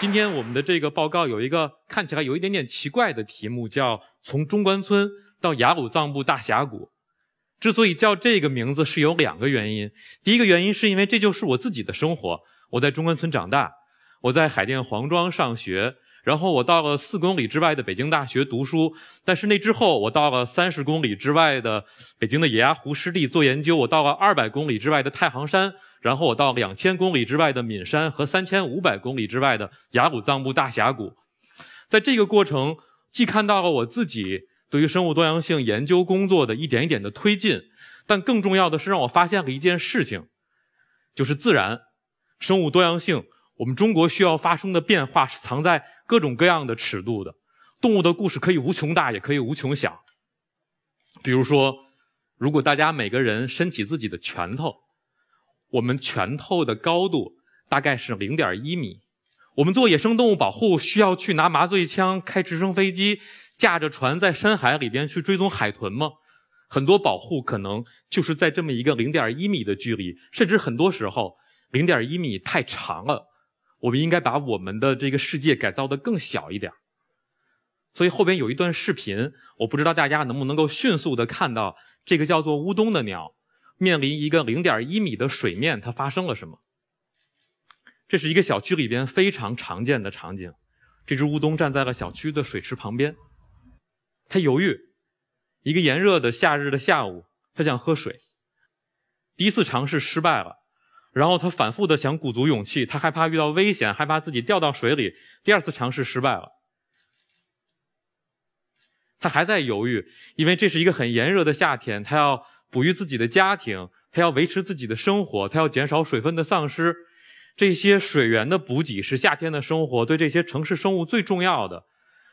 今天我们的这个报告有一个看起来有一点点奇怪的题目，叫“从中关村到雅鲁藏布大峡谷”。之所以叫这个名字，是有两个原因。第一个原因是因为这就是我自己的生活。我在中关村长大，我在海淀黄庄上学，然后我到了四公里之外的北京大学读书。但是那之后，我到了三十公里之外的北京的野鸭湖湿地做研究。我到了二百公里之外的太行山，然后我到两千公里之外的岷山和三千五百公里之外的雅鲁藏布大峡谷。在这个过程，既看到了我自己。对于生物多样性研究工作的一点一点的推进，但更重要的是让我发现了一件事情，就是自然生物多样性，我们中国需要发生的变化是藏在各种各样的尺度的。动物的故事可以无穷大，也可以无穷小。比如说，如果大家每个人伸起自己的拳头，我们拳头的高度大概是零点一米。我们做野生动物保护需要去拿麻醉枪、开直升飞机。驾着船在深海里边去追踪海豚吗？很多保护可能就是在这么一个零点一米的距离，甚至很多时候零点一米太长了。我们应该把我们的这个世界改造的更小一点。所以后边有一段视频，我不知道大家能不能够迅速的看到这个叫做乌冬的鸟面临一个零点一米的水面，它发生了什么？这是一个小区里边非常常见的场景。这只乌冬站在了小区的水池旁边。他犹豫，一个炎热的夏日的下午，他想喝水。第一次尝试失败了，然后他反复的想鼓足勇气，他害怕遇到危险，害怕自己掉到水里。第二次尝试失败了，他还在犹豫，因为这是一个很炎热的夏天，他要哺育自己的家庭，他要维持自己的生活，他要减少水分的丧失。这些水源的补给是夏天的生活对这些城市生物最重要的，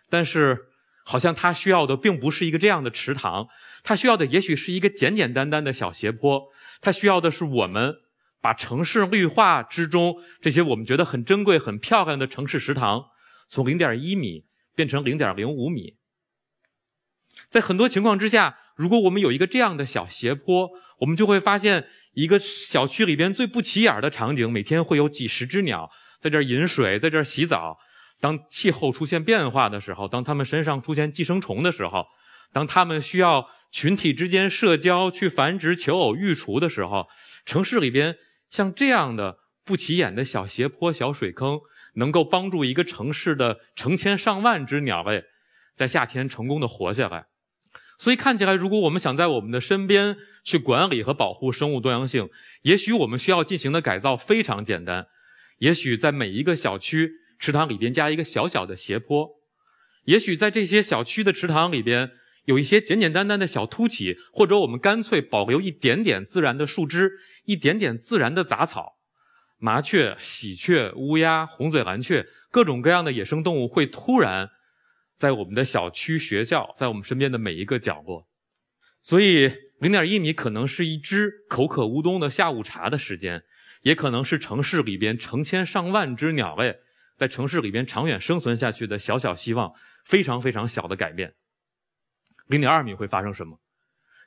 但是。好像他需要的并不是一个这样的池塘，他需要的也许是一个简简单单的小斜坡。他需要的是我们把城市绿化之中这些我们觉得很珍贵、很漂亮的城市池塘，从零点一米变成零点零五米。在很多情况之下，如果我们有一个这样的小斜坡，我们就会发现一个小区里边最不起眼的场景：每天会有几十只鸟在这儿饮水，在这儿洗澡。当气候出现变化的时候，当它们身上出现寄生虫的时候，当它们需要群体之间社交去繁殖、求偶、育雏的时候，城市里边像这样的不起眼的小斜坡、小水坑，能够帮助一个城市的成千上万只鸟类在夏天成功的活下来。所以看起来，如果我们想在我们的身边去管理和保护生物多样性，也许我们需要进行的改造非常简单，也许在每一个小区。池塘里边加一个小小的斜坡，也许在这些小区的池塘里边有一些简简单单的小凸起，或者我们干脆保留一点点自然的树枝，一点点自然的杂草。麻雀、喜鹊、乌鸦、红嘴蓝雀，各种各样的野生动物会突然在我们的小区、学校，在我们身边的每一个角落。所以，零点一米可能是一只口渴乌冬的下午茶的时间，也可能是城市里边成千上万只鸟类。在城市里边长远生存下去的小小希望，非常非常小的改变。零点二米会发生什么？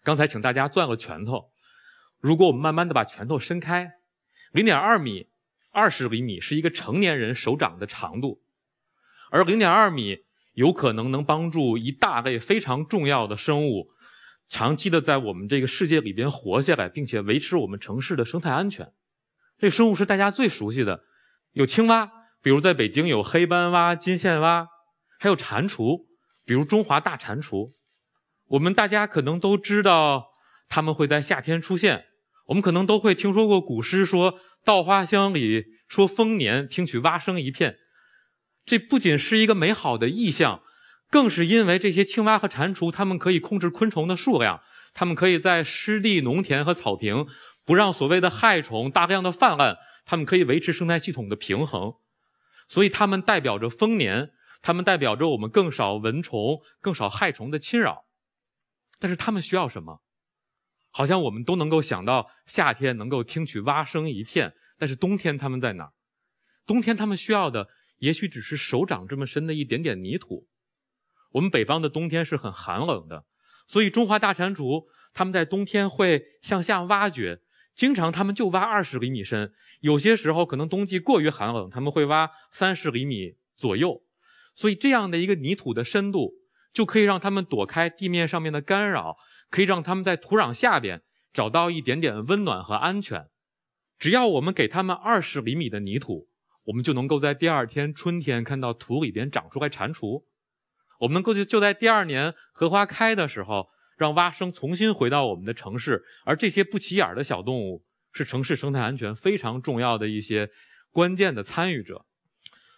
刚才请大家攥个拳头，如果我们慢慢的把拳头伸开，零点二米，二十厘米是一个成年人手掌的长度，而零点二米有可能能帮助一大类非常重要的生物，长期的在我们这个世界里边活下来，并且维持我们城市的生态安全。这生物是大家最熟悉的，有青蛙。比如在北京有黑斑蛙、金线蛙，还有蟾蜍，比如中华大蟾蜍。我们大家可能都知道，它们会在夏天出现。我们可能都会听说过古诗说“稻花香里说丰年，听取蛙声一片”。这不仅是一个美好的意象，更是因为这些青蛙和蟾蜍，它们可以控制昆虫的数量，它们可以在湿地、农田和草坪不让所谓的害虫大量的泛滥，它们可以维持生态系统的平衡。所以它们代表着丰年，它们代表着我们更少蚊虫、更少害虫的侵扰。但是他们需要什么？好像我们都能够想到夏天能够听取蛙声一片，但是冬天他们在哪儿？冬天他们需要的也许只是手掌这么深的一点点泥土。我们北方的冬天是很寒冷的，所以中华大蟾蜍它们在冬天会向下挖掘，经常他们就挖二十厘米深，有些时候可能冬季过于寒冷，他们会挖三十厘米左右。所以这样的一个泥土的深度，就可以让他们躲开地面上面的干扰，可以让他们在土壤下边找到一点点温暖和安全。只要我们给他们二十厘米的泥土，我们就能够在第二天春天看到土里边长出来蟾蜍。我们能够就在第二年荷花开的时候，让蛙生重新回到我们的城市。而这些不起眼的小动物，是城市生态安全非常重要的一些关键的参与者。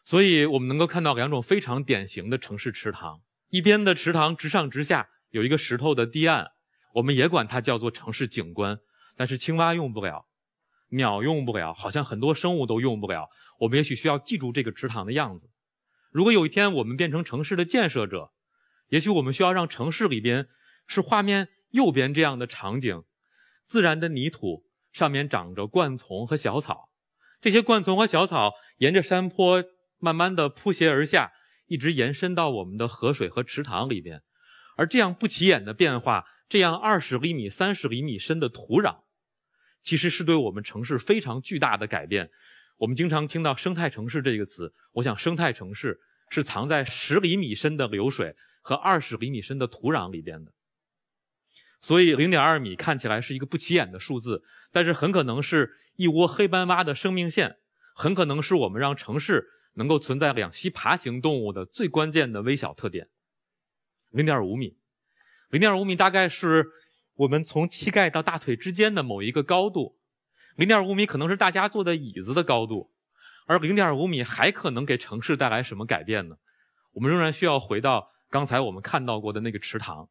所以，我们能够看到两种非常典型的城市池塘：一边的池塘直上直下，有一个石头的堤岸，我们也管它叫做城市景观。但是青蛙用不了。鸟用不了，好像很多生物都用不了。我们也许需要记住这个池塘的样子。如果有一天我们变成城市的建设者，也许我们需要让城市里边是画面右边这样的场景：自然的泥土上面长着灌丛和小草，这些灌丛和小草沿着山坡慢慢的铺斜而下，一直延伸到我们的河水和池塘里边。而这样不起眼的变化，这样二十厘米、三十厘米深的土壤。其实是对我们城市非常巨大的改变。我们经常听到“生态城市”这个词，我想生态城市是藏在十厘米深的流水和二十厘米深的土壤里边的。所以，零点二米看起来是一个不起眼的数字，但是很可能是一窝黑斑蛙的生命线，很可能是我们让城市能够存在两栖爬行动物的最关键的微小特点。零点五米，零点五米大概是。我们从膝盖到大腿之间的某一个高度，零点五米可能是大家坐的椅子的高度，而零点五米还可能给城市带来什么改变呢？我们仍然需要回到刚才我们看到过的那个池塘。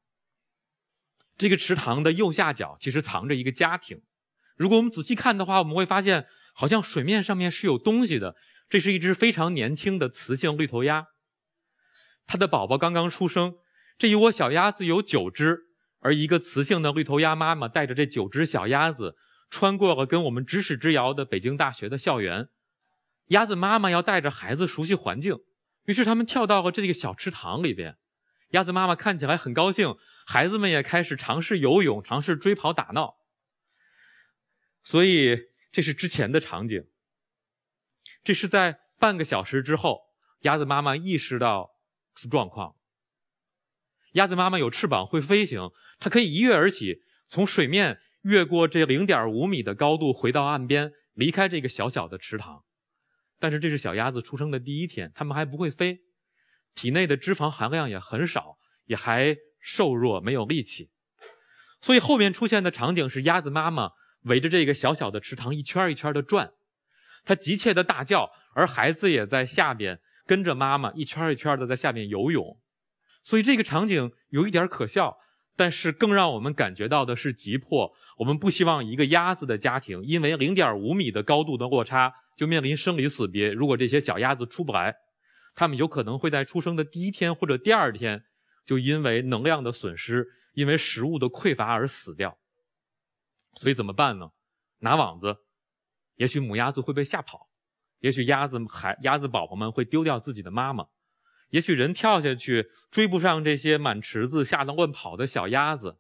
这个池塘的右下角其实藏着一个家庭。如果我们仔细看的话，我们会发现好像水面上面是有东西的。这是一只非常年轻的雌性绿头鸭，它的宝宝刚刚出生。这一窝小鸭子有九只。而一个雌性的绿头鸭妈妈带着这九只小鸭子，穿过了跟我们咫尺之遥的北京大学的校园。鸭子妈妈要带着孩子熟悉环境，于是他们跳到了这个小池塘里边。鸭子妈妈看起来很高兴，孩子们也开始尝试游泳，尝试追跑打闹。所以这是之前的场景。这是在半个小时之后，鸭子妈妈意识到出状况。鸭子妈妈有翅膀，会飞行，它可以一跃而起，从水面越过这零点五米的高度，回到岸边，离开这个小小的池塘。但是这是小鸭子出生的第一天，它们还不会飞，体内的脂肪含量也很少，也还瘦弱，没有力气。所以后面出现的场景是鸭子妈妈围着这个小小的池塘一圈一圈的转，它急切的大叫，而孩子也在下边跟着妈妈一圈一圈的在下面游泳。所以这个场景有一点可笑，但是更让我们感觉到的是急迫。我们不希望一个鸭子的家庭因为零点五米的高度的落差就面临生离死别。如果这些小鸭子出不来，它们有可能会在出生的第一天或者第二天就因为能量的损失、因为食物的匮乏而死掉。所以怎么办呢？拿网子，也许母鸭子会被吓跑，也许鸭子孩鸭子宝宝们会丢掉自己的妈妈。也许人跳下去追不上这些满池子吓得乱跑的小鸭子，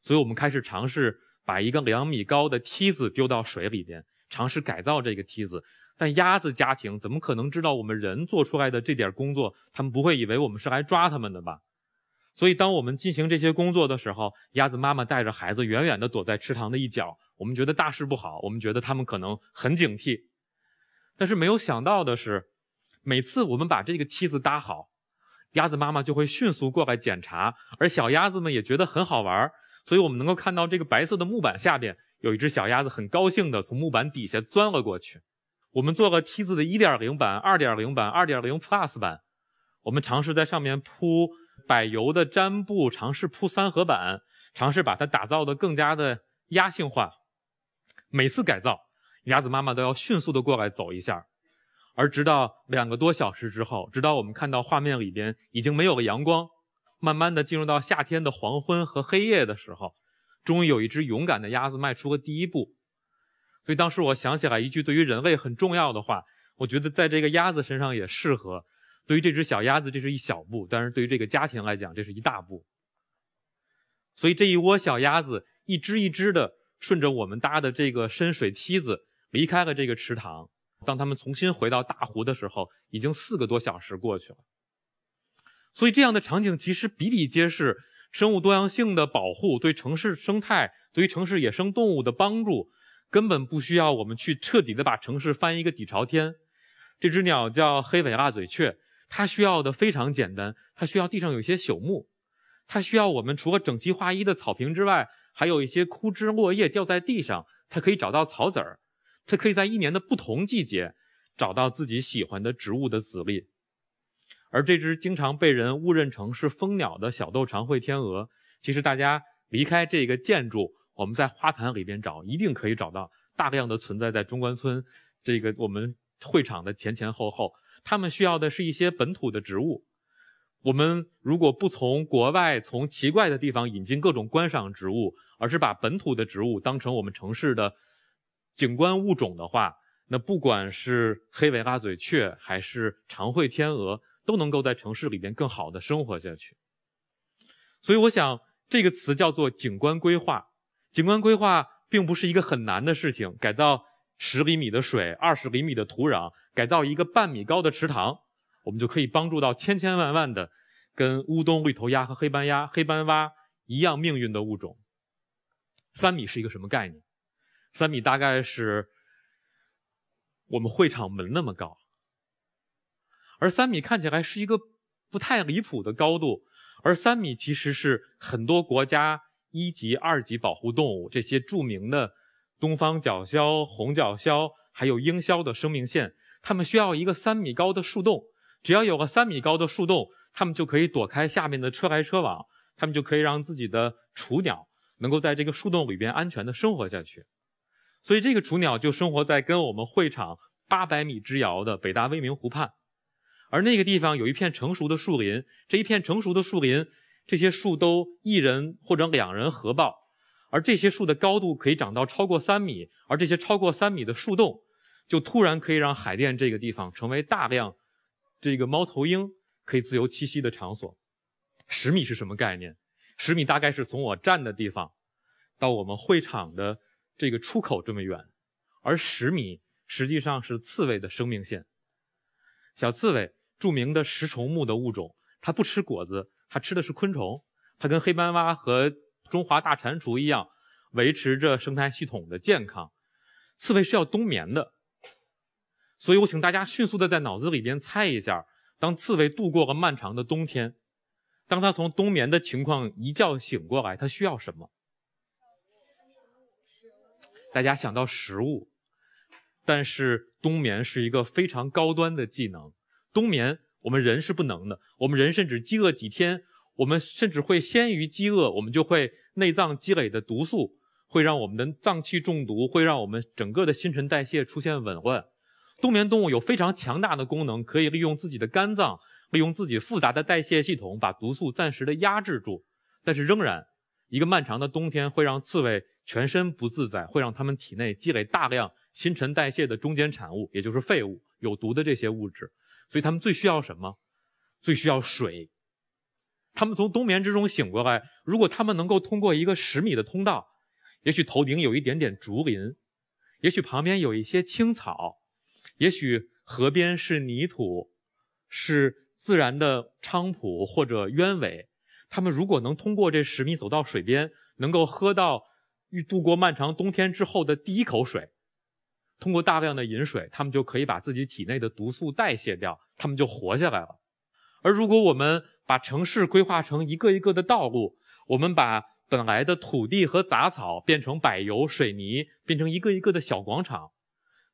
所以我们开始尝试把一个两米高的梯子丢到水里边，尝试改造这个梯子。但鸭子家庭怎么可能知道我们人做出来的这点工作？他们不会以为我们是来抓他们的吧？所以当我们进行这些工作的时候，鸭子妈妈带着孩子远远地躲在池塘的一角。我们觉得大事不好，我们觉得他们可能很警惕。但是没有想到的是。每次我们把这个梯子搭好，鸭子妈妈就会迅速过来检查，而小鸭子们也觉得很好玩所以我们能够看到这个白色的木板下边有一只小鸭子，很高兴地从木板底下钻了过去。我们做了梯子的1.0版、2.0版、2.0 Plus 版，我们尝试在上面铺柏油的毡布，尝试铺三合板，尝试把它打造的更加的压性化。每次改造，鸭子妈妈都要迅速的过来走一下。而直到两个多小时之后，直到我们看到画面里边已经没有了阳光，慢慢的进入到夏天的黄昏和黑夜的时候，终于有一只勇敢的鸭子迈出了第一步。所以当时我想起来一句对于人类很重要的话，我觉得在这个鸭子身上也适合。对于这只小鸭子，这是一小步；但是对于这个家庭来讲，这是一大步。所以这一窝小鸭子一只一只的顺着我们搭的这个深水梯子离开了这个池塘。当他们重新回到大湖的时候，已经四个多小时过去了。所以，这样的场景其实比比皆是。生物多样性的保护对城市生态、对于城市野生动物的帮助，根本不需要我们去彻底的把城市翻一个底朝天。这只鸟叫黑尾蜡嘴雀，它需要的非常简单，它需要地上有一些朽木，它需要我们除了整齐划一的草坪之外，还有一些枯枝落叶掉在地上，它可以找到草籽儿，它可以在一年的不同季节找到自己喜欢的植物的籽粒。而这只经常被人误认成是蜂鸟的小豆长喙天鹅，其实大家离开这个建筑，我们在花坛里边找，一定可以找到大量的存在在中关村这个我们会场的前前后后。他们需要的是一些本土的植物。我们如果不从国外、从奇怪的地方引进各种观赏植物，而是把本土的植物当成我们城市的景观物种的话，那不管是黑尾拉嘴雀还是长喙天鹅。都能够在城市里边更好的生活下去，所以我想这个词叫做景观规划。景观规划并不是一个很难的事情，改造十厘米的水、二十厘米的土壤，改造一个半米高的池塘，我们就可以帮助到千千万万的跟乌冬、绿头鸭和黑斑鸭、黑斑蛙一样命运的物种。三米是一个什么概念？三米大概是我们会场门那么高。而三米看起来是一个不太离谱的高度，而三米其实是很多国家一级、二级保护动物，这些著名的东方角鸮、红角鸮，还有鹰鸮的生命线，它们需要一个三米高的树洞。只要有个三米高的树洞，它们就可以躲开下面的车来车往，它们就可以让自己的雏鸟能够在这个树洞里边安全的生活下去。所以，这个雏鸟就生活在跟我们会场八百米之遥的北大威明湖畔。而那个地方有一片成熟的树林，这一片成熟的树林，这些树都一人或者两人合抱，而这些树的高度可以长到超过三米，而这些超过三米的树洞，就突然可以让海淀这个地方成为大量这个猫头鹰可以自由栖息的场所。十米是什么概念？十米大概是从我站的地方到我们会场的这个出口这么远，而十米实际上是刺猬的生命线，小刺猬。著名的食虫目的物种，它不吃果子，它吃的是昆虫。它跟黑斑蛙和中华大蟾蜍一样，维持着生态系统的健康。刺猬是要冬眠的，所以我请大家迅速的在脑子里边猜一下：当刺猬度过了漫长的冬天，当它从冬眠的情况一觉醒过来，它需要什么？大家想到食物，但是冬眠是一个非常高端的技能。冬眠，我们人是不能的。我们人甚至饥饿几天，我们甚至会先于饥饿，我们就会内脏积累的毒素会让我们的脏器中毒，会让我们整个的新陈代谢出现紊乱。冬眠动物有非常强大的功能，可以利用自己的肝脏，利用自己复杂的代谢系统，把毒素暂时的压制住。但是仍然，一个漫长的冬天会让刺猬全身不自在，会让它们体内积累大量新陈代谢的中间产物，也就是废物，有毒的这些物质。所以它们最需要什么？最需要水。他们从冬眠之中醒过来，如果他们能够通过一个十米的通道，也许头顶有一点点竹林，也许旁边有一些青草，也许河边是泥土，是自然的菖蒲或者鸢尾。他们如果能通过这十米走到水边，能够喝到欲度过漫长冬天之后的第一口水。通过大量的饮水，他们就可以把自己体内的毒素代谢掉，他们就活下来了。而如果我们把城市规划成一个一个的道路，我们把本来的土地和杂草变成柏油、水泥，变成一个一个的小广场，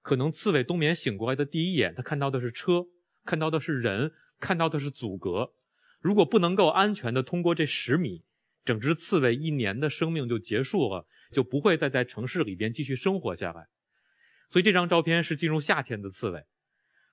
可能刺猬冬眠醒过来的第一眼，他看到的是车，看到的是人，看到的是阻隔。如果不能够安全的通过这十米，整只刺猬一年的生命就结束了，就不会再在城市里边继续生活下来。所以这张照片是进入夏天的刺猬，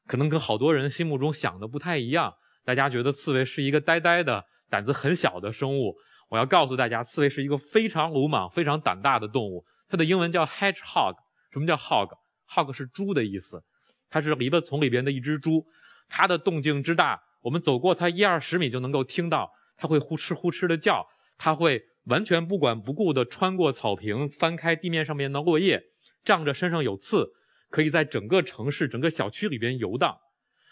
可能跟好多人心目中想的不太一样。大家觉得刺猬是一个呆呆的、胆子很小的生物。我要告诉大家，刺猬是一个非常鲁莽、非常胆大的动物。它的英文叫 hedgehog。什么叫 hog？Hog 是猪的意思。它是篱笆丛里边的一只猪。它的动静之大，我们走过它一二十米就能够听到。它会呼哧呼哧的叫，它会完全不管不顾地穿过草坪，翻开地面上面的落叶，仗着身上有刺，可以在整个城市、整个小区里边游荡。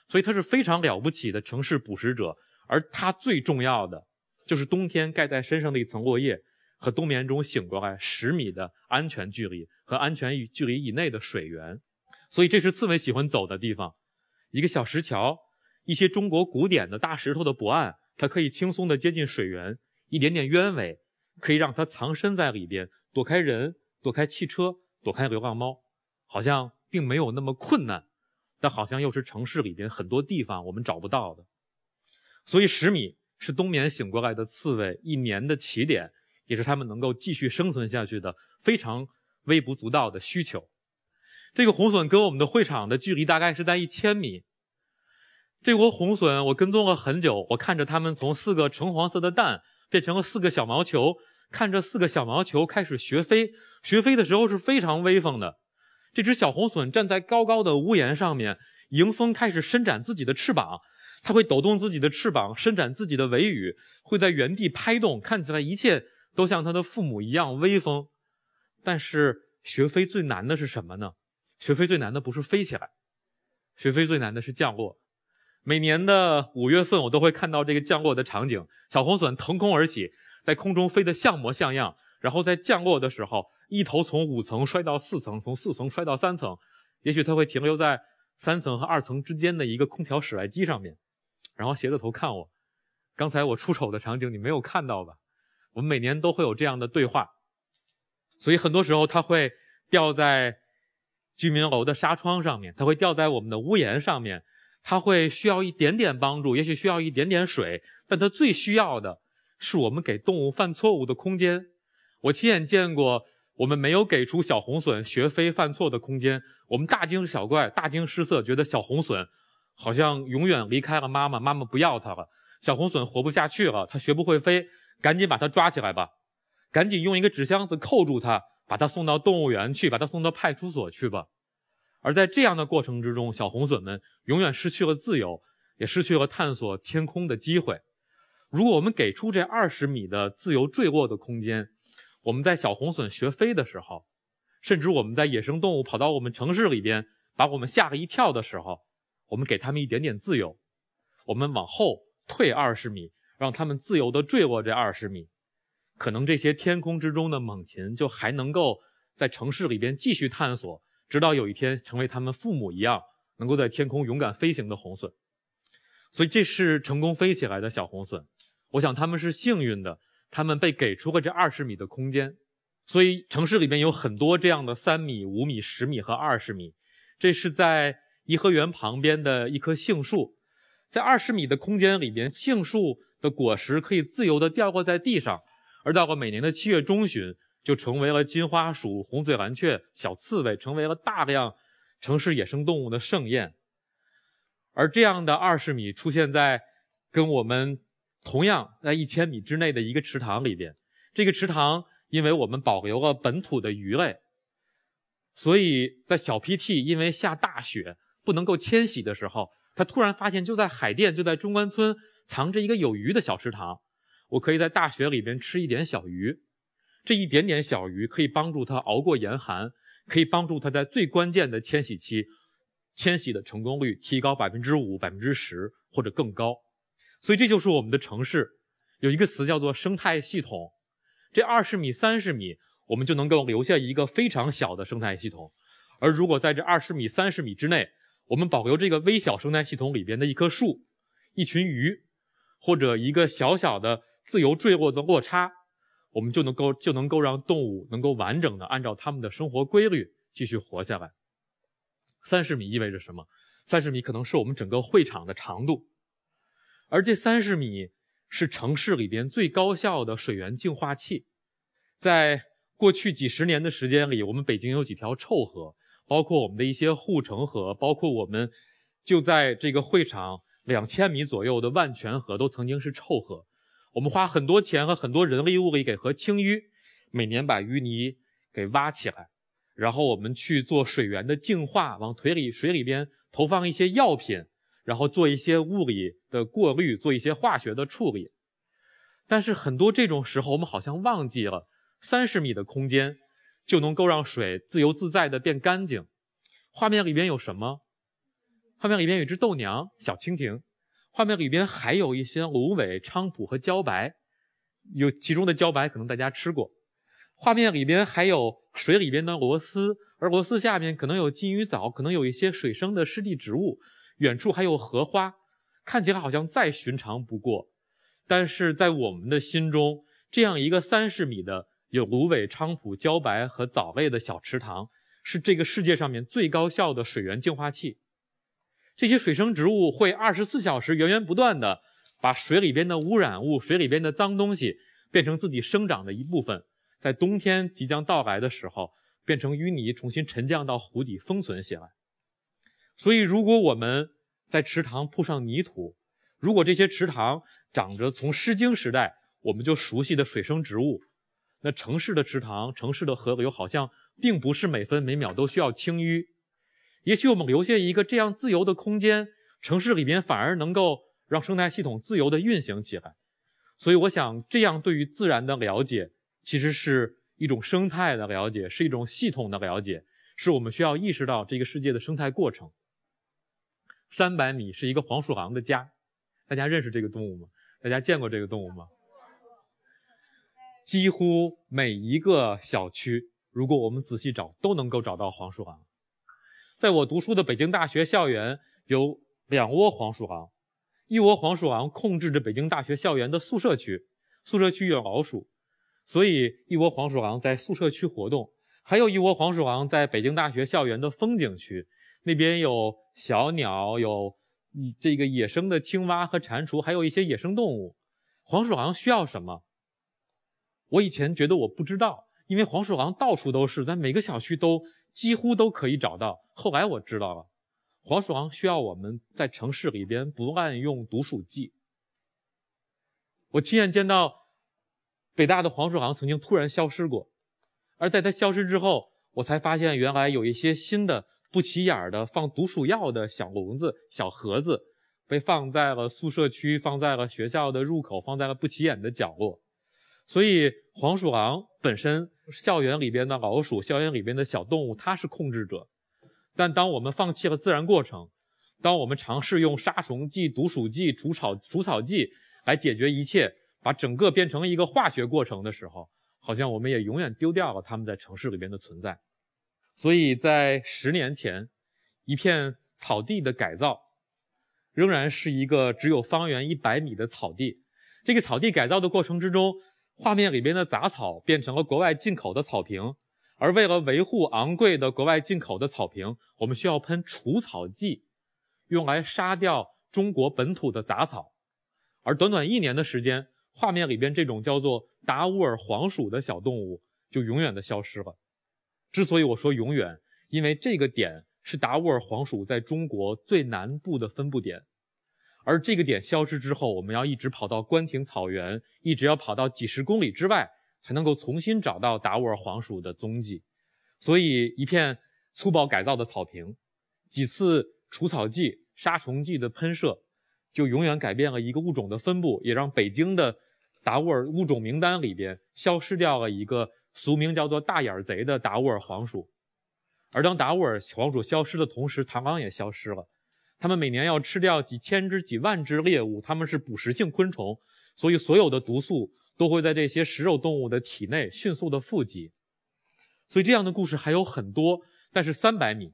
所以它是非常了不起的城市捕食者。而它最重要的就是冬天盖在身上的一层落叶和冬眠中醒过来十米的安全距离和安全距离以内的水源。所以这是刺猬喜欢走的地方。一个小石桥，一些中国古典的大石头的驳岸，它可以轻松地接近水源。一点点鸢尾可以让它藏身在里边，躲开人，躲开汽车，躲开流浪猫，好像并没有那么困难。但好像又是城市里边很多地方我们找不到的。所以十米是冬眠醒过来的刺猬一年的起点，也是它们能够继续生存下去的非常微不足道的需求。这个红隼跟我们的会场的距离大概是在一千米。这窝红隼我跟踪了很久，我看着它们从四个橙黄色的蛋变成了四个小毛球，看着四个小毛球开始学飞，学飞的时候是非常威风的。这只小红隼站在高高的屋檐上面，迎风开始伸展自己的翅膀。它会抖动自己的翅膀，伸展自己的尾羽，会在原地拍动，看起来一切都像他的父母一样威风。但是学飞最难的是什么呢？学飞最难的不是飞起来，学飞最难的是降落。每年的五月份，我都会看到这个降落的场景：小红隼腾空而起，在空中飞得像模像样，然后在降落的时候，一头从五层摔到四层，从四层摔到三层，也许它会停留在三层和二层之间的一个空调室外机上面。然后斜着头看我，刚才我出丑的场景你没有看到吧？我们每年都会有这样的对话，所以很多时候它会掉在居民楼的纱窗上面，它会掉在我们的屋檐上面，它会需要一点点帮助，也许需要一点点水，但它最需要的是我们给动物犯错误的空间。我亲眼见过，我们没有给出小红隼学飞犯错的空间，我们大惊小怪、大惊失色，觉得小红隼。好像永远离开了妈妈，妈妈不要它了。小红隼活不下去了，它学不会飞，赶紧把它抓起来吧，赶紧用一个纸箱子扣住它，把它送到动物园去，把它送到派出所去吧。而在这样的过程之中，小红隼们永远失去了自由，也失去了探索天空的机会。如果我们给出这二十米的自由坠落的空间，我们在小红隼学飞的时候，甚至我们在野生动物跑到我们城市里边把我们吓了一跳的时候。我们给他们一点点自由，我们往后退二十米，让他们自由地坠落这二十米，可能这些天空之中的猛禽就还能够在城市里边继续探索，直到有一天成为他们父母一样，能够在天空勇敢飞行的红隼。所以这是成功飞起来的小红隼，我想他们是幸运的，他们被给出了这二十米的空间。所以城市里边有很多这样的三米、五米、十米和二十米，这是在。颐和园旁边的一棵杏树，在二十米的空间里边，杏树的果实可以自由地掉落在地上，而到了每年的七月中旬，就成为了金花鼠、红嘴蓝雀、小刺猬，成为了大量城市野生动物的盛宴。而这样的二十米出现在跟我们同样在一千米之内的一个池塘里边，这个池塘因为我们保留了本土的鱼类，所以在小 PT 因为下大雪。不能够迁徙的时候，他突然发现，就在海淀，就在中关村，藏着一个有鱼的小池塘。我可以在大雪里边吃一点小鱼，这一点点小鱼可以帮助他熬过严寒，可以帮助他在最关键的迁徙期，迁徙的成功率提高百分之五、百分之十或者更高。所以这就是我们的城市，有一个词叫做生态系统。这二十米、三十米，我们就能够留下一个非常小的生态系统。而如果在这二十米、三十米之内，我们保留这个微小生态系统里边的一棵树、一群鱼，或者一个小小的自由坠落的落差，我们就能够就能够让动物能够完整的按照它们的生活规律继续活下来。三十米意味着什么？三十米可能是我们整个会场的长度，而这三十米是城市里边最高效的水源净化器。在过去几十年的时间里，我们北京有几条臭河。包括我们的一些护城河，包括我们就在这个会场两千米左右的万泉河，都曾经是臭河。我们花很多钱和很多人力物力给河清淤，每年把淤泥给挖起来，然后我们去做水源的净化，往腿里水里边投放一些药品，然后做一些物理的过滤，做一些化学的处理。但是很多这种时候，我们好像忘记了，三十米的空间就能够让水自由自在的变干净。画面里边有什么？画面里边有一只豆娘小蜻蜓，画面里边还有一些芦苇、菖蒲和茭白，有其中的茭白可能大家吃过。画面里边还有水里边的螺丝，而螺丝下面可能有金鱼藻，可能有一些水生的湿地植物。远处还有荷花，看起来好像再寻常不过。但是在我们的心中，这样一个三十米的有芦苇、菖蒲、茭白和藻类的小池塘，是这个世界上面最高效的水源净化器。这些水生植物会二十四小时源源不断的把水里边的污染物、水里边的脏东西变成自己生长的一部分，在冬天即将到来的时候，变成淤泥，重新沉降到湖底封存起来。所以，如果我们在池塘铺上泥土，如果这些池塘长着从《诗经》时代我们就熟悉的水生植物，那城市的池塘、城市的河流好像并不是每分每秒都需要清淤。也许我们留下一个这样自由的空间，城市里边反而能够让生态系统自由地运行起来。所以，我想这样对于自然的了解，其实是一种生态的了解，是一种系统的了解，是我们需要意识到这个世界的生态过程。三百米是一个黄鼠狼的家，大家认识这个动物吗？大家见过这个动物吗？几乎每一个小区，如果我们仔细找，都能够找到黄鼠狼。在我读书的北京大学校园，有两窝黄鼠狼，一窝黄鼠狼控制着北京大学校园的宿舍区，宿舍区有老鼠，所以一窝黄鼠狼在宿舍区活动；还有一窝黄鼠狼在北京大学校园的风景区。那边有小鸟，有这个野生的青蛙和蟾蜍，还有一些野生动物。黄鼠狼需要什么？我以前觉得我不知道，因为黄鼠狼到处都是，在每个小区都几乎都可以找到。后来我知道了，黄鼠狼需要我们在城市里边不滥用毒鼠剂。我亲眼见到北大的黄鼠狼曾经突然消失过，而在它消失之后，我才发现原来有一些新的。不起眼的放毒鼠药的小笼子、小盒子，被放在了宿舍区，放在了学校的入口，放在了不起眼的角落。所以，黄鼠狼本身，校园里边的老鼠，校园里边的小动物，它是控制者。但当我们放弃了自然过程，当我们尝试用杀虫剂、毒鼠剂、除草除草剂来解决一切，把整个变成一个化学过程的时候，好像我们也永远丢掉了它们在城市里边的存在。所以在十年前，一片草地的改造，仍然是一个只有方圆一百米的草地。这个草地改造的过程之中，画面里边的杂草变成了国外进口的草坪。而为了维护昂贵的国外进口的草坪，我们需要喷除草剂，用来杀掉中国本土的杂草。而短短一年的时间，画面里边这种叫做达乌尔黄鼠的小动物就永远的消失了。之所以我说永远，因为这个点是达乌尔黄鼠在中国最南部的分布点，而这个点消失之后，我们要一直跑到关亭草原，一直要跑到几十公里之外，才能够重新找到达斡尔黄鼠的踪迹。所以，一片粗暴改造的草坪，几次除草剂、杀虫剂的喷射，就永远改变了一个物种的分布，也让北京的达斡尔物种名单里边消失掉了一个。俗名叫做“大眼贼”的达斡尔黄鼠，而当达斡尔黄鼠消失的同时，螳螂也消失了。它们每年要吃掉几千只、几万只猎物，它们是捕食性昆虫，所以所有的毒素都会在这些食肉动物的体内迅速的富集。所以这样的故事还有很多，但是三百米，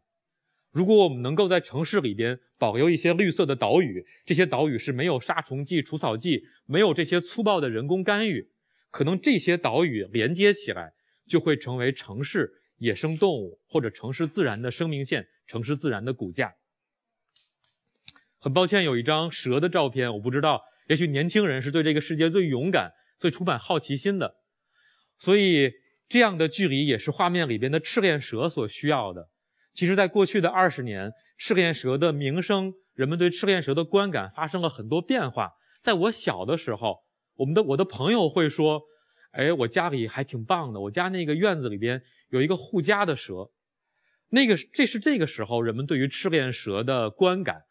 如果我们能够在城市里边保留一些绿色的岛屿，这些岛屿是没有杀虫剂、除草剂，没有这些粗暴的人工干预。可能这些岛屿连接起来，就会成为城市野生动物或者城市自然的生命线，城市自然的骨架。很抱歉，有一张蛇的照片，我不知道，也许年轻人是对这个世界最勇敢、最充满好奇心的，所以这样的距离也是画面里边的赤练蛇所需要的。其实，在过去的二十年，赤练蛇的名声，人们对赤练蛇的观感发生了很多变化。在我小的时候。我们的我的朋友会说：“哎，我家里还挺棒的，我家那个院子里边有一个护家的蛇。”那个这是这个时候人们对于赤练蛇的观感，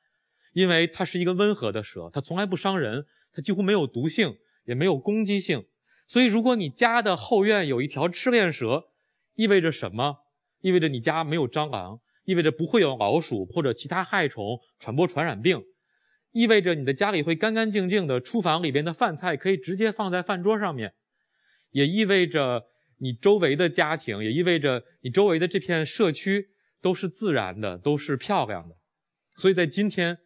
因为它是一个温和的蛇，它从来不伤人，它几乎没有毒性，也没有攻击性。所以，如果你家的后院有一条赤链蛇，意味着什么？意味着你家没有蟑螂，意味着不会有老鼠或者其他害虫传播传染病，意味着你的家里会干干净净的，厨房里边的饭菜可以直接放在饭桌上面，也意味着你周围的家庭，也意味着你周围的这片社区都是自然的，都是漂亮的。所以在今天，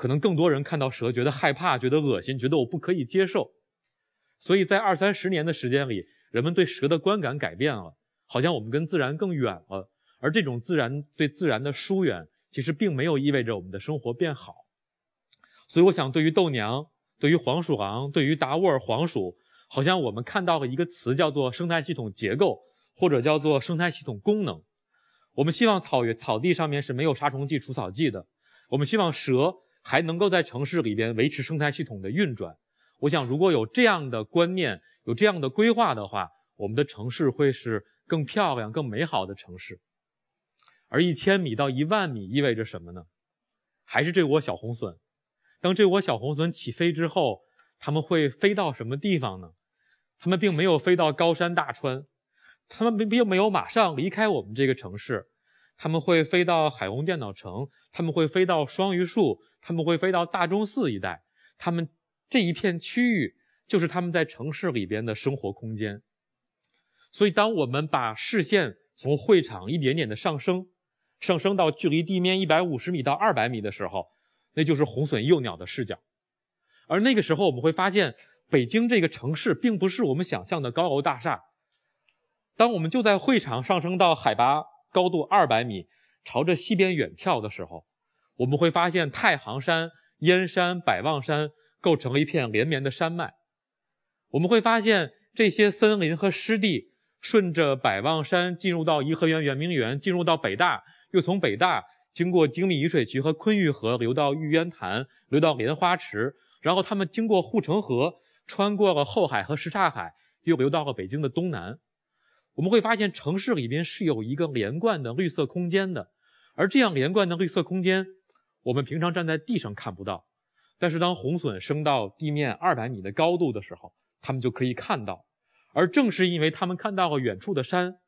可能更多人看到蛇觉得害怕，觉得恶心，觉得我不可以接受。所以在二三十年的时间里，人们对蛇的观感改变了，好像我们跟自然更远了。而这种自然对自然的疏远，其实并没有意味着我们的生活变好。所以，我想对于豆娘、对于黄鼠狼、对于达沃尔黄鼠，好像我们看到了一个词，叫做生态系统结构，或者叫做生态系统功能。我们希望草原草地上面是没有杀虫剂、除草剂的。我们希望蛇还能够在城市里边维持生态系统的运转。我想，如果有这样的观念，有这样的规划的话，我们的城市会是更漂亮、更美好的城市。而一千米到一万米意味着什么呢？还是这窝小红隼。当这窝小红隼起飞之后，他们会飞到什么地方呢？他们并没有飞到高山大川，他们并并没有马上离开我们这个城市，他们会飞到海虹电脑城，他们会飞到双榆树，他们会飞到大钟寺一带，他们。这一片区域就是他们在城市里边的生活空间，所以当我们把视线从会场一点点的上升，上升到距离地面一百五十米到二百米的时候，那就是红隼幼鸟的视角。而那个时候，我们会发现，北京这个城市并不是我们想象的高楼大厦。当我们就在会场上升到海拔高度二百米，朝着西边远眺的时候，我们会发现太行山、燕山、百望山。构成了一片连绵的山脉，我们会发现这些森林和湿地顺着百望山进入到颐和园圆明园，进入到北大，又从北大经过精密雨水渠和昆玉河流到玉渊潭，流到莲花池，然后他们经过护城河，穿过了后海和什刹海，又流到了北京的东南。我们会发现城市里边是有一个连贯的绿色空间的，而这样连贯的绿色空间，我们平常站在地上看不到。但是当红隼升到地面二百米的高度的时候，他们就可以看到，而正是因为他们看到了远处的山，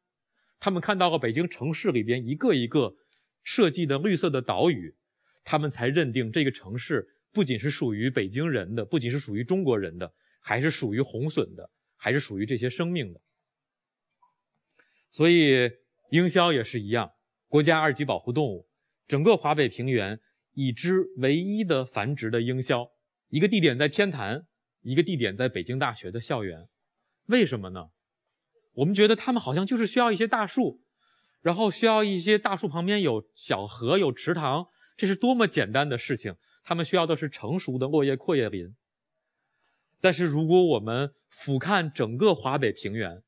他们看到了北京城市里边一个一个设计的绿色的岛屿，他们才认定这个城市不仅是属于北京人的，不仅是属于中国人的，还是属于红隼的，还是属于这些生命的。所以鹰鸮也是一样，国家二级保护动物，整个华北平原。已知唯一的繁殖的鹰鸮，一个地点在天坛，一个地点在北京大学的校园。为什么呢？我们觉得它们好像就是需要一些大树，然后需要一些大树旁边有小河、有池塘，这是多么简单的事情。它们需要的是成熟的落叶阔叶林。但是如果我们俯瞰整个华北平原，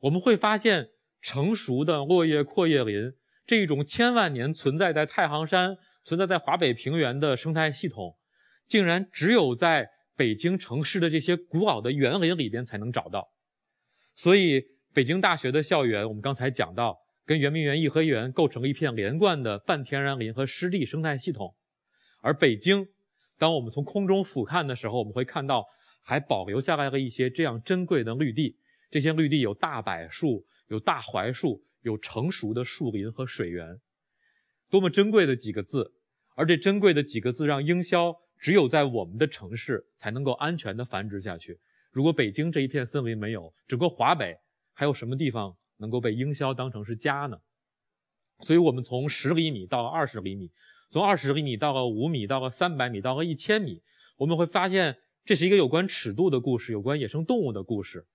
我们会发现，成熟的落叶阔叶林这种千万年存在在太行山。存在在华北平原的生态系统，竟然只有在北京城市的这些古老的园林里边才能找到。所以，北京大学的校园，我们刚才讲到，跟圆明园、颐和园构成了一片连贯的半天然林和湿地生态系统。而北京，当我们从空中俯瞰的时候，我们会看到还保留下来了一些这样珍贵的绿地。这些绿地有大柏树，有大槐树，有成熟的树林和水源。多么珍贵的几个字，而这珍贵的几个字让鹰鸮只有在我们的城市才能够安全的繁殖下去。如果北京这一片森林没有，整个华北还有什么地方能够被鹰鸮当成是家呢？所以，我们从十厘米到了二十厘米，从二十厘米到了五米，到了三百米，到了一千米，我们会发现这是一个有关尺度的故事，有关野生动物的故事。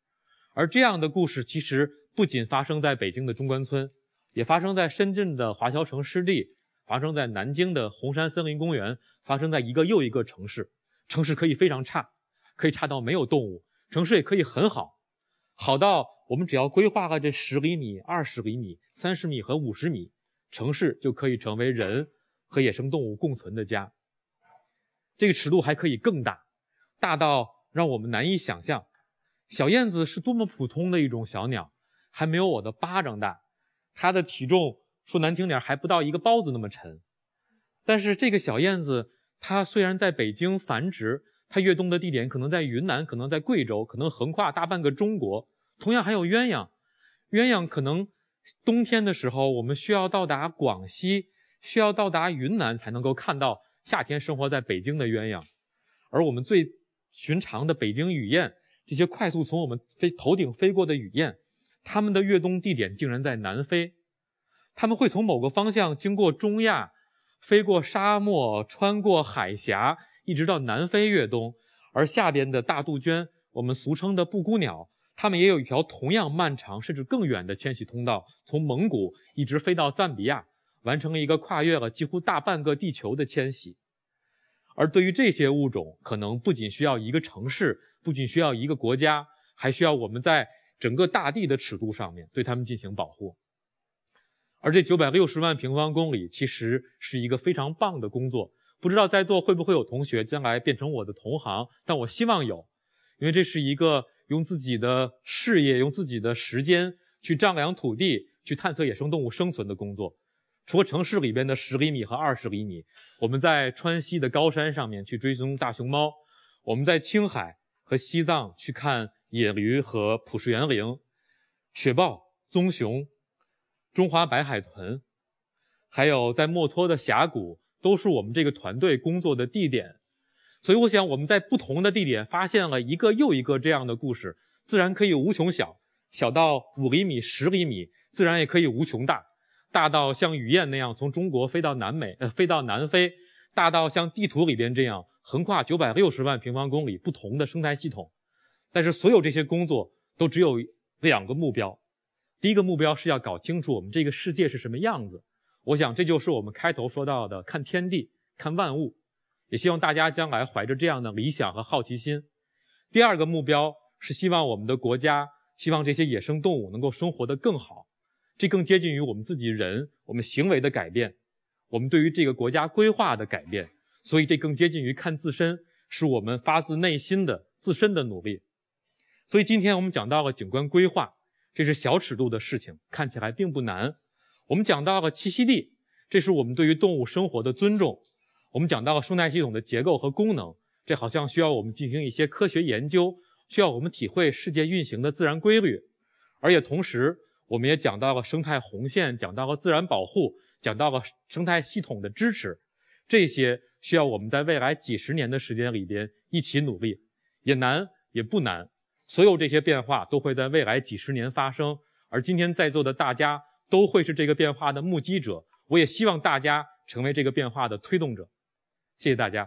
而这样的故事其实不仅发生在北京的中关村。也发生在深圳的华侨城湿地，发生在南京的红山森林公园，发生在一个又一个城市。城市可以非常差，可以差到没有动物；城市也可以很好，好到我们只要规划了这十厘米、二十厘米、三十米和五十米，城市就可以成为人和野生动物共存的家。这个尺度还可以更大，大到让我们难以想象。小燕子是多么普通的一种小鸟，还没有我的巴掌大。它的体重说难听点还不到一个包子那么沉，但是这个小燕子，它虽然在北京繁殖，它越冬的地点可能在云南，可能在贵州，可能横跨大半个中国。同样还有鸳鸯，鸳鸯可能冬天的时候我们需要到达广西，需要到达云南才能够看到夏天生活在北京的鸳鸯，而我们最寻常的北京雨燕，这些快速从我们飞头顶飞过的雨燕，它们的越冬地点竟然在南非，它们会从某个方向经过中亚，飞过沙漠，穿过海峡。一直到南非越冬，而下边的大杜鹃，我们俗称的布谷鸟，它们也有一条同样漫长甚至更远的迁徙通道，从蒙古一直飞到赞比亚，完成了一个跨越了几乎大半个地球的迁徙。而对于这些物种，可能不仅需要一个城市，不仅需要一个国家，还需要我们在整个大地的尺度上面对它们进行保护。而这九百六十万平方公里，其实是一个非常棒的工作。不知道在座会不会有同学将来变成我的同行，但我希望有，因为这是一个用自己的事业、用自己的时间去丈量土地、去探测野生动物生存的工作。除了城市里边的十厘米和二十厘米，我们在川西的高山上面去追踪大熊猫，我们在青海和西藏去看野驴和普氏园羚、雪豹、棕熊、中华白海豚，还有在墨脱的峡谷。都是我们这个团队工作的地点，所以我想我们在不同的地点发现了一个又一个这样的故事，自然可以无穷小，小到五厘米、十厘米，自然也可以无穷大，大到像雨燕那样从中国飞到南美，呃，飞到南非，大到像地图里边这样横跨九百六十万平方公里不同的生态系统。但是所有这些工作都只有两个目标，第一个目标是要搞清楚我们这个世界是什么样子。我想，这就是我们开头说到的看天地、看万物，也希望大家将来怀着这样的理想和好奇心。第二个目标是希望我们的国家，希望这些野生动物能够生活得更好，这更接近于我们自己人我们行为的改变，我们对于这个国家规划的改变。所以，这更接近于看自身，是我们发自内心的自身的努力。所以，今天我们讲到了景观规划，这是小尺度的事情，看起来并不难。我们讲到了栖息地，这是我们对于动物生活的尊重。我们讲到了生态系统的结构和功能，这好像需要我们进行一些科学研究，需要我们体会世界运行的自然规律。而且同时，我们也讲到了生态红线，讲到了自然保护，讲到了生态系统的支持。这些需要我们在未来几十年的时间里边一起努力，也难也不难。所有这些变化都会在未来几十年发生，而今天在座的大家。都会是这个变化的目击者，我也希望大家成为这个变化的推动者。谢谢大家。